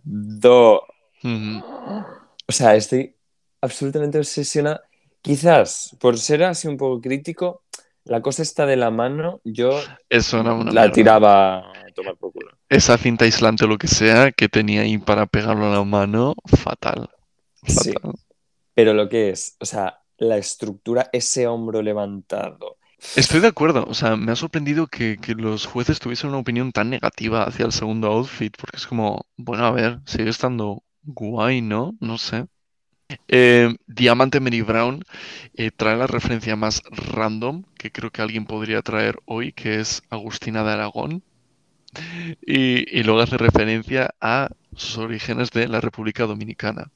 O sea, estoy absolutamente obsesionado. Quizás, por ser así un poco crítico, la cosa está de la mano, yo Eso era una la mierda. tiraba a tomar por culo. Esa cinta aislante o lo que sea que tenía ahí para pegarlo a la mano, fatal. Sí. Pero lo que es, o sea, la estructura, ese hombro levantado. Estoy de acuerdo, o sea, me ha sorprendido que, que los jueces tuviesen una opinión tan negativa hacia el segundo outfit, porque es como, bueno, a ver, sigue estando guay, ¿no? No sé. Eh, Diamante Mary Brown eh, trae la referencia más random que creo que alguien podría traer hoy, que es Agustina de Aragón. Y, y luego hace referencia a sus orígenes de la República Dominicana.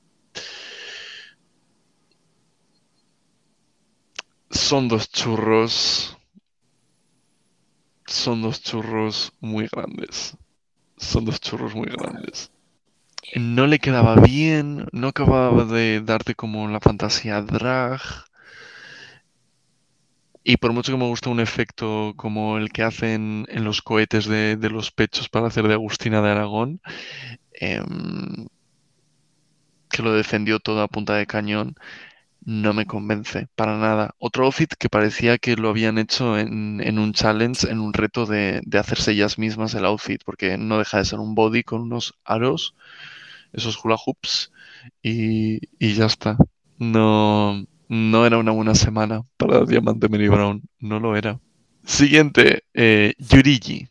Son dos churros. Son dos churros muy grandes. Son dos churros muy grandes. No le quedaba bien, no acababa de darte como la fantasía drag. Y por mucho que me gusta un efecto como el que hacen en los cohetes de, de los pechos para hacer de Agustina de Aragón, em, que lo defendió todo a punta de cañón, no me convence para nada. Otro outfit que parecía que lo habían hecho en, en un challenge, en un reto de, de hacerse ellas mismas el outfit, porque no deja de ser un body con unos aros, esos hula hoops, y, y ya está. No, no era una buena semana para Diamante Mary Brown, no lo era. Siguiente, eh, Yurigi.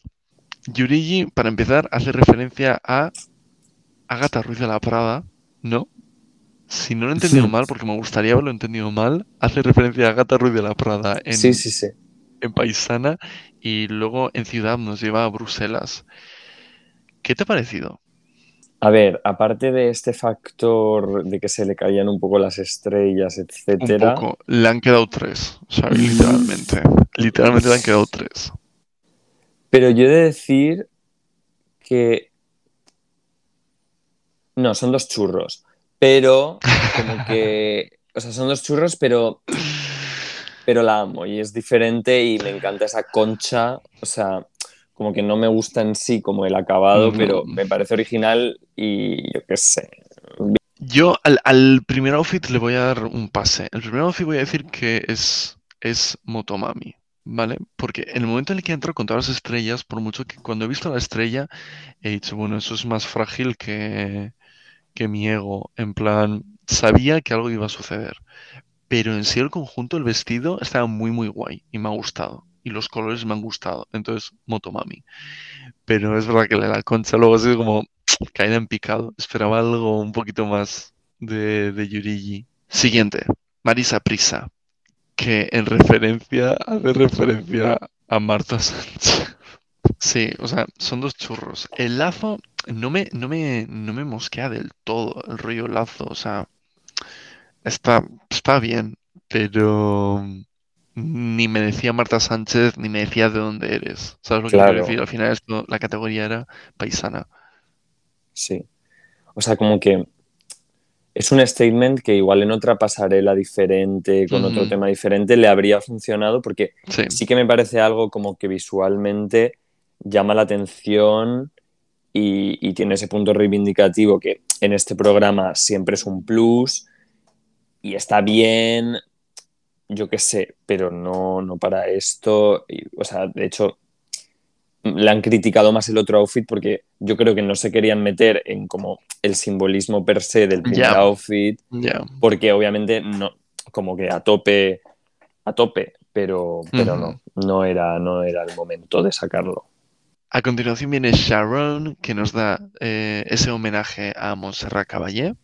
Yurigi, para empezar, hace referencia a Agatha Ruiz de la Prada, ¿no? Si no lo he entendido mal, porque me gustaría haberlo entendido mal, hace referencia a Agatha Ruiz de la Prada en, Sí, sí, sí. en Paisana y luego en Ciudad nos lleva a Bruselas. ¿Qué te ha parecido? A ver, aparte de este factor de que se le caían un poco las estrellas, Un etcétera, poco. Le han quedado tres, ¿sabes? Literalmente. Literalmente le han quedado tres. pero yo he de decir que no, son dos churros, pero como que, o sea, son dos churros, pero pero la amo y es diferente y me encanta esa concha, o sea, como que no me gusta en sí como el acabado, pero me parece original y yo qué sé. Yo al, al primer outfit le voy a dar un pase. El primer outfit voy a decir que es, es Motomami, ¿vale? Porque en el momento en el que entro con todas las estrellas, por mucho que cuando he visto la estrella, he dicho, bueno, eso es más frágil que, que mi ego. En plan, sabía que algo iba a suceder. Pero en sí el conjunto, el vestido, estaba muy, muy guay y me ha gustado. Y los colores me han gustado. Entonces, Motomami. Pero es verdad que la, concha luego sido como <tsk> caída en picado. Esperaba algo un poquito más de, de Yurigi. Siguiente, Marisa Prisa, que en referencia, hace referencia a Marta Sánchez. <laughs> Sí, o sea, son dos churros. El lazo no me, no me, no me mosquea del todo el rollo lazo, o sea, está, está bien, pero ni me decía Marta Sánchez ni me decía de dónde eres. ¿Sabes lo que Claro. quiero decir? Al final esto, la categoría era paisana. Sí. O sea, como que es un statement que igual en otra pasarela diferente, con otro tema diferente, le habría funcionado porque Sí, sí que me parece algo como que visualmente llama la atención y, y tiene ese punto reivindicativo que en este programa siempre es un plus y está bien, yo qué sé, pero no, no para esto. Y, o sea, de hecho, le han criticado más el otro outfit porque yo creo que no se querían meter en como el simbolismo per se del primer outfit, ya. porque obviamente no, como que a tope, a tope, pero, pero no, no era, no era el momento de sacarlo. A continuación viene Sharon, que nos da eh, ese homenaje a Montserrat Caballé,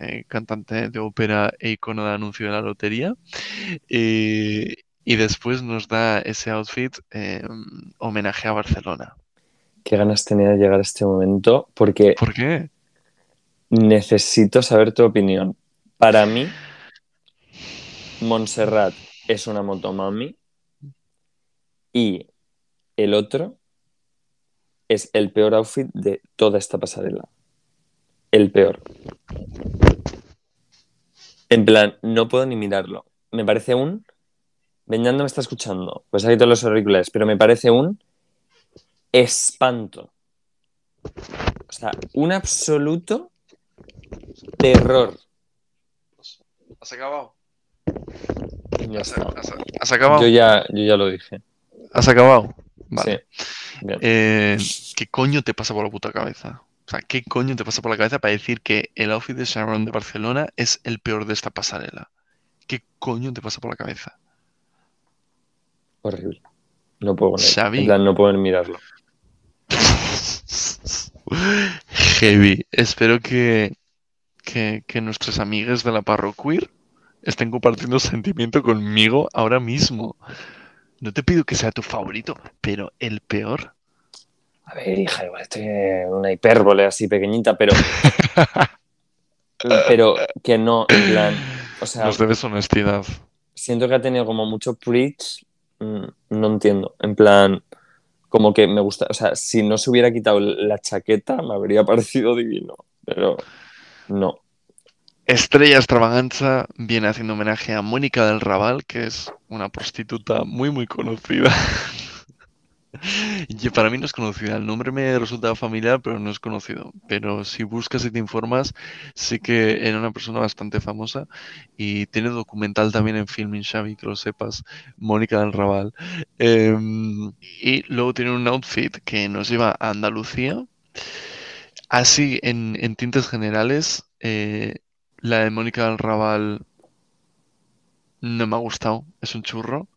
eh, cantante de ópera e icono de anuncio de la lotería. Eh, y después nos da ese outfit eh, homenaje a Barcelona. Qué ganas tenía de llegar a este momento porque ¿Por qué? necesito saber tu opinión. Para mí, Montserrat es una motomami y el otro es el peor outfit de toda esta pasarela. El peor. En plan, no puedo ni mirarlo. Me parece un... Beñando me está escuchando. Pues ahí todos los auriculares. Pero me parece un espanto. O sea, un absoluto terror. ¿Has acabado? Ya. ¿Has acabado? Yo ya, yo ya lo dije. ¿Has acabado? Vale. Sí. Eh, ¿Qué coño te pasa por la puta cabeza? O sea, ¿qué coño te pasa por la cabeza para decir que el outfit de Sharon de Barcelona es el peor de esta pasarela? ¿Qué coño te pasa por la cabeza? Horrible. No puedo poner. Xavi. Plan, no puedo mirarlo. <laughs> Heavy. Espero que, que, que nuestros amigos de la parroquir estén compartiendo sentimiento conmigo ahora mismo. No te pido que sea tu favorito, pero el peor. A ver, hija, igual estoy en una hipérbole así pequeñita, pero. <laughs> pero que no, en plan. O sea, Nos debes honestidad. siento que ha tenido como mucho preach. mm, No entiendo. En plan, como que me gusta. O sea, si no se hubiera quitado la chaqueta, me habría parecido divino. Pero no. Estrella Extravaganza viene haciendo homenaje a Mónica del Raval, que es una prostituta muy, muy conocida. <laughs> <laughs> Y para mí no es conocida. El nombre me resulta familiar, pero no es conocido. Pero si buscas y te informas, sí que era una persona bastante famosa y tiene documental también en Filming Xavi, que lo sepas, Mónica del Raval. Em, y luego tiene un outfit que nos lleva a Andalucía. Así, en, en tintes generales, eh, la de Mónica del Raval no me ha gustado, es un churro.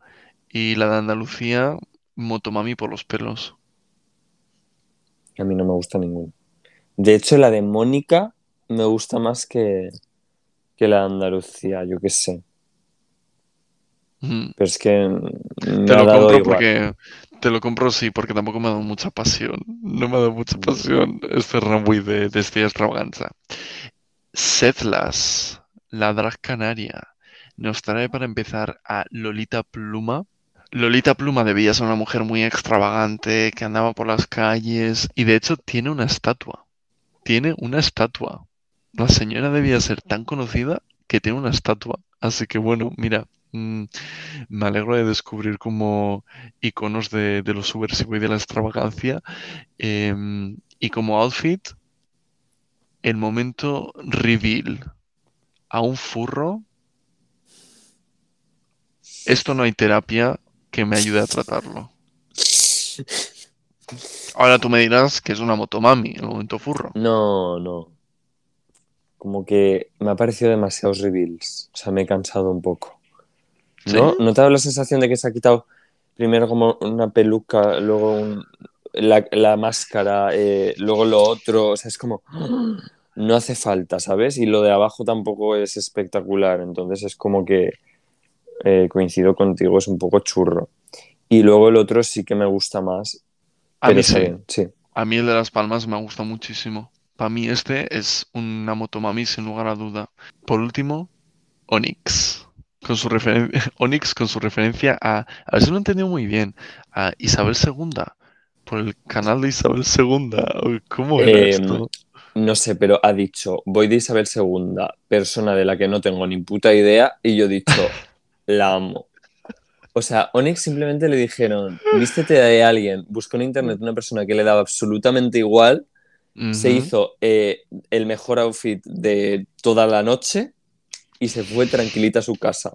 Y la de Andalucía, Motomami por los pelos. A mí no me gusta ninguno. De hecho, la de Mónica me gusta más que, que la de Andalucía, yo qué sé. Mm. Pero es que me Te ha lo dado compro igual. porque te lo compro sí, porque tampoco me ha dado mucha pasión. No me ha dado mucha pasión este Ramway de, de Estrella Extravaganza. Setlas, la drag canaria, nos trae para empezar a Lolita Pluma. Lolita Pluma debía ser una mujer muy extravagante que andaba por las calles y de hecho tiene una estatua. Tiene una estatua. La señora debía ser tan conocida que tiene una estatua. Así que bueno, mira, mm, me alegro de descubrir como iconos de, de lo subversivo y de la extravagancia. Em, y como outfit, el momento reveal a un furro. Esto no hay terapia que me ayude a tratarlo. Ahora tú me dirás que es una motomami, el momento furro. No, no. Como que me ha parecido demasiados reveals. O sea, me he cansado un poco. ¿No? ¿Sí? ¿No te la sensación de que se ha quitado Primero como una peluca, luego un- la, la máscara, eh, luego lo otro. O sea, es como. No hace falta, ¿sabes? Y lo de abajo tampoco es espectacular. Entonces es como que eh, coincido contigo, es un poco churro. Y luego el otro sí que me gusta más, A mí sí. bien, sí. A mí el de Las Palmas me gusta muchísimo. Para mí este es una motomami sin lugar a duda. Por último, Onyx. Con su <laughs> Onyx con su referencia a, a ver si lo he entendido muy bien, a Isabel II. Por el canal de Isabel II. ¿Cómo era Eh, esto? No sé, pero ha dicho, voy de Isabel II, persona de la que no tengo ni puta idea, y yo he dicho, <laughs> la amo. O sea, Onyx simplemente le dijeron, vístete de alguien, buscó en internet una persona que le daba absolutamente igual, se hizo eh, el mejor outfit de toda la noche y se fue tranquilita a su casa.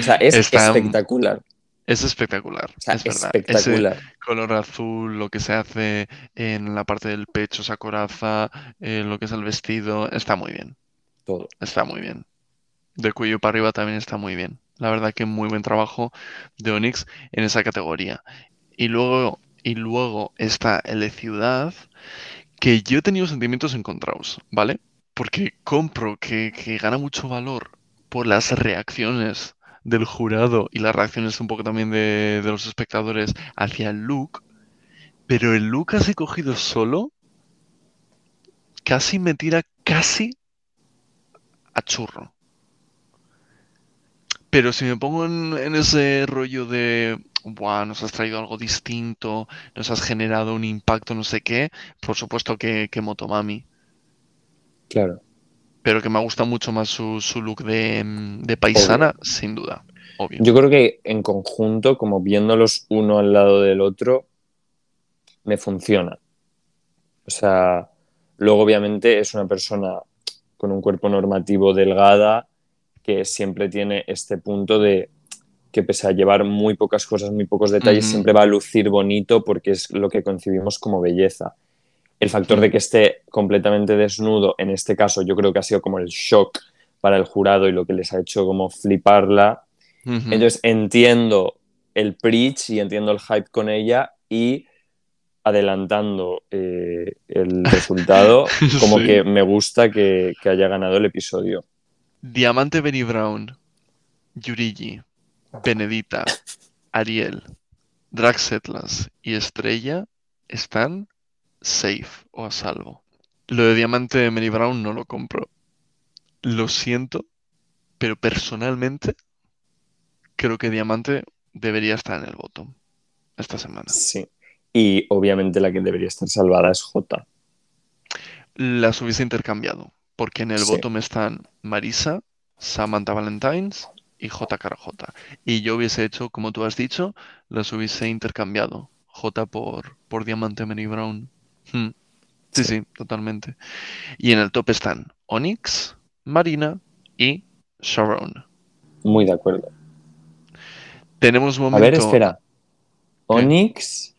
O sea, es Está- espectacular. Es espectacular, O sea, es verdad. Ese espectacular. color azul, lo que se hace en la parte del pecho, esa coraza, eh, lo que es el vestido, está muy bien. Todo. Está muy bien. De cuello para arriba también está muy bien. La verdad que muy buen trabajo de Onyx en esa categoría. Y luego, y luego está el de ciudad, que yo he tenido sentimientos encontrados, ¿vale? Porque compro que, que gana mucho valor por las reacciones del jurado y las reacciones un poco también de, de los espectadores hacia el look, pero el look así cogido solo casi me tira casi a churro. Pero si me pongo en, en ese rollo de, Buah, nos has traído algo distinto, nos has generado un impacto, no sé qué, por supuesto que, que Motomami. Claro. Pero que me gusta mucho más su, su look de, de paisana, sin duda. Obvio. Yo creo que en conjunto, como viéndolos uno al lado del otro, me funciona. O sea, luego obviamente es una persona con un cuerpo normativo delgada que siempre tiene este punto de que pese a llevar muy pocas cosas, muy pocos detalles, Ujú. siempre va a lucir bonito porque es lo que concibimos como belleza. El factor de que esté completamente desnudo, en este caso yo creo que ha sido como el shock para el jurado y lo que les ha hecho como fliparla. Ujú. Entonces entiendo el preach y entiendo el hype con ella y adelantando eh, el resultado, <laughs> como Sí. que me gusta que, que haya ganado el episodio. Diamante Benny Brown, Yurigi, Benedita, Ariel, Drax Atlas y Estrella están safe o a salvo. Lo de Diamante Benny Brown no lo compro. Lo siento, pero personalmente creo que Diamante debería estar en el bottom esta semana. Sí. Y obviamente la que debería estar salvada es J. Las hubiese intercambiado, porque en el Sí. bottom están Marisa, Samantha Valentines y J. Y yo hubiese hecho, como tú has dicho, las hubiese intercambiado. J por, por Diamante Mary Brown. Hmm. Sí, Sí. sí, totalmente. Y en el top están Onyx, Marina y Sharon. Muy de acuerdo. Tenemos un A momento ver, espera. Onyx,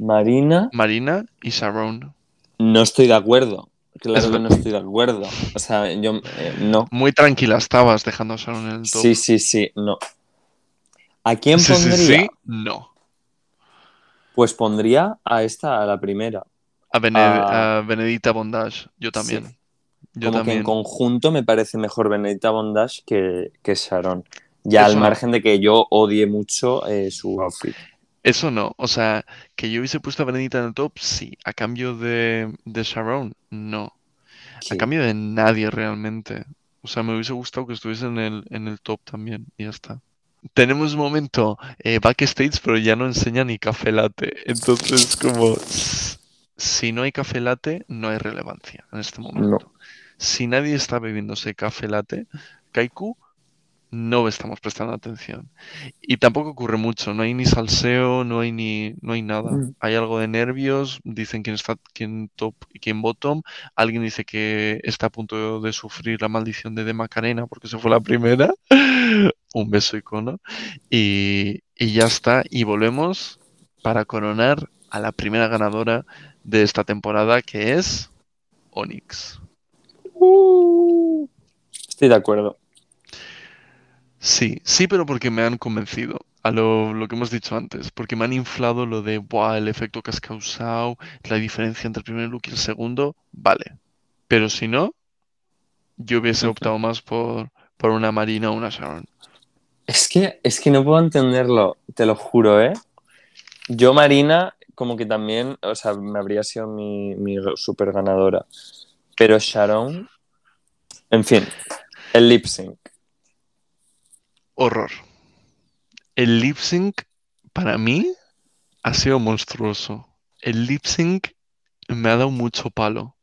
Marina, Marina y Sharon. no estoy de acuerdo. Claro que no estoy de acuerdo. O sea, yo eh, no. Muy tranquila estabas dejando a Sharon en el top. Sí, sí, sí, no. ¿A quién sí, sí, pondría? sí, no. Pues pondría a esta, a la primera. A, Bene- a Benedita Bondage, yo también. Sí. Yo Como también. que en conjunto me parece mejor Benedita Bondage que, que Sharon. Ya Eso al no. margen de que yo odie mucho eh, su outfit. Eso no, o sea, que yo hubiese puesto a Benedita en el top, sí. A cambio de, de Sharon, no. A cambio de nadie realmente. O sea, me hubiese gustado que estuviese en el, en el top también, y ya está. Tenemos un momento eh, backstage, pero ya no enseña ni café latte. Entonces, como, si no hay café latte, no hay relevancia en este momento. Si nadie está bebiéndose café latte, Kaiku, no estamos prestando atención. Y tampoco ocurre mucho, no hay ni salseo, no hay ni, no hay nada. Mm. Hay algo de nervios, dicen quién está, quién top y quién bottom. Alguien dice que está a punto de sufrir la maldición de De Macarena porque se fue la primera. <laughs> Un beso icono. Y, y ya está. Y volvemos para coronar a la primera ganadora de esta temporada que es Onyx. Estoy de acuerdo. Sí, sí, pero porque me han convencido. a lo, lo que hemos dicho antes, porque me han inflado lo de, Buah, el efecto que has causado, la diferencia entre el primer look y el segundo, vale. Pero si no, yo hubiese optado más por, por una Marina o una Sharon. Es que, es que no puedo entenderlo, te lo juro, ¿eh? Yo, Marina, como que también, o sea, me habría sido mi, mi super ganadora. Pero Sharon, en fin, el lip sync. Horror. El lip sync, para mí, ha sido monstruoso. El lip sync me ha dado mucho palo.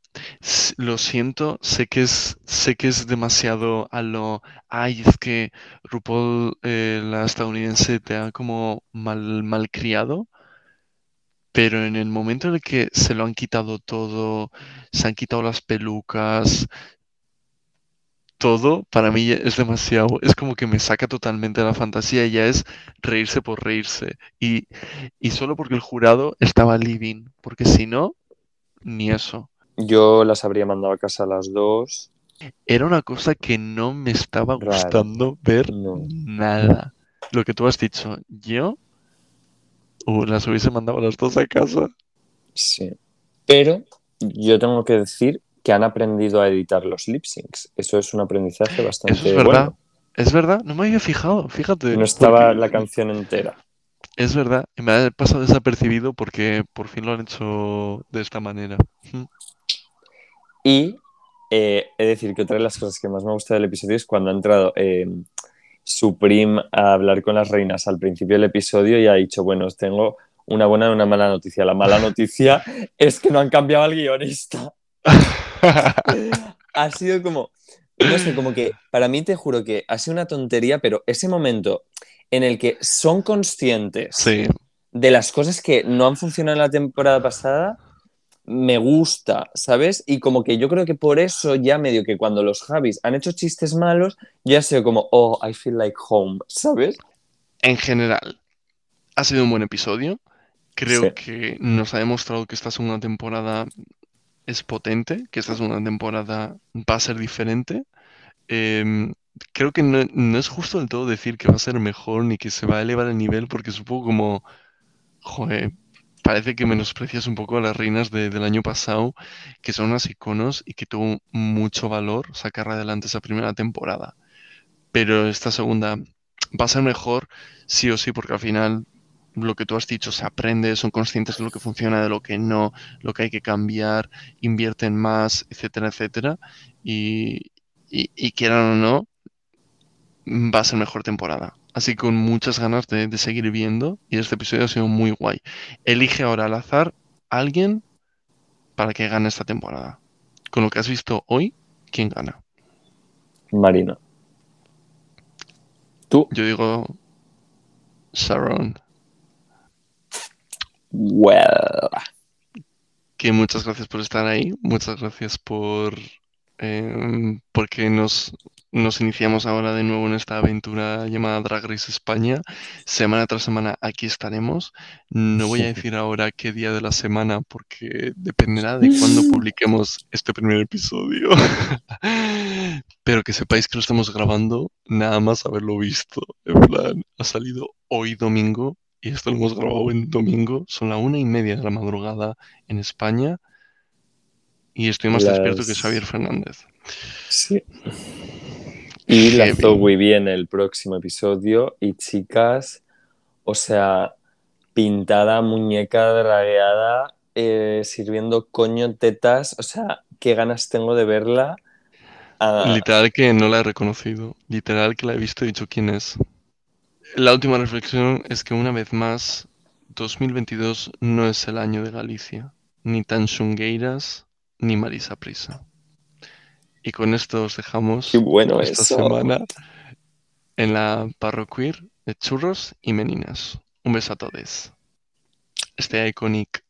Lo siento, sé que es, sé que es demasiado a lo, ay, es que RuPaul, eh, la estadounidense, te ha como mal, malcriado, pero en el momento en el que se lo han quitado todo, se han quitado las pelucas, todo, para mí es demasiado, es como que me saca totalmente de la fantasía, ya es reírse por reírse, y, y solo porque el jurado estaba living, porque si no, ni eso. Yo las habría mandado a casa a las dos. Era una cosa que no me estaba gustando ver No. nada. Lo que tú has dicho, yo uh, las hubiese mandado a las dos a casa. Sí. Pero yo tengo que decir que han aprendido a editar los lip syncs. Eso es un aprendizaje bastante Eso es verdad. bueno. Es verdad, no me había fijado, fíjate. No estaba porque- la canción entera. Es verdad, y me ha pasado desapercibido porque por fin lo han hecho de esta manera. Y eh, he de decir que otra de las cosas que más me gusta del episodio es cuando ha entrado eh, Supreme a hablar con las reinas al principio del episodio y ha dicho, bueno, os tengo una buena y una mala noticia. La mala noticia <laughs> es que no han cambiado al guionista. <laughs> <laughs> ha sido como, no sé, como que para mí te juro que ha sido una tontería, pero ese momento en el que son conscientes Sí, de las cosas que no han funcionado en la temporada pasada, me gusta, ¿sabes? Y como que yo creo que por eso ya medio que cuando los Javis han hecho chistes malos, ya ha sido como, oh, I feel like home, ¿sabes? en general, ha sido un buen episodio. Creo Sí. que nos ha demostrado que esta segunda temporada es potente, que esta segunda temporada va a ser diferente. Em, creo que no, no es justo del todo decir que va a ser mejor ni que se va a elevar el nivel, porque poco como, joder, parece que menosprecias un poco a las reinas de- del año pasado, que son unas iconos y que tuvo mucho valor sacar adelante esa primera temporada. Pero esta segunda va a ser mejor, sí o sí, porque al final lo que tú has dicho se aprende, son conscientes de lo que funciona, de lo que no, lo que hay que cambiar, invierten más, etcétera, etcétera. Y, y, y quieran o no, va a ser mejor temporada. Así que con muchas ganas de, de seguir viendo y este episodio ha sido muy guay. Elige ahora al azar a alguien para que gane esta temporada. Con lo que has visto hoy, ¿quién gana? Marina. Tú, Yo digo Sharon. Well. que muchas gracias por estar ahí, muchas gracias por em, porque nos, nos iniciamos ahora de nuevo en esta aventura llamada Drag Race España. Semana tras semana aquí estaremos. No voy a decir ahora qué día de la semana porque dependerá de cuándo <laughs> publiquemos este primer episodio. <laughs> Pero que sepáis que lo estamos grabando nada más haberlo visto. En plan, ha salido hoy domingo y esto lo hemos grabado en domingo. Son la una y media de la madrugada en España y estoy más despierto que Xavier Fernández. Sí. Y la. Zoe viene el próximo episodio. Y chicas, o sea, pintada, muñeca dragueada, eh, sirviendo coño tetas. O sea, qué ganas tengo de verla. Ah, Literal que no la he reconocido. Literal que la he visto y he dicho quién es. La última reflexión es que una vez más, 2022 no es el año de Galicia. Ni tan Xungueiras, ni Marisa Prisa. Y con esto os dejamos qué bueno esta eso. semana en la parroquir de churros y meninas. Un beso a todos. Este iconic.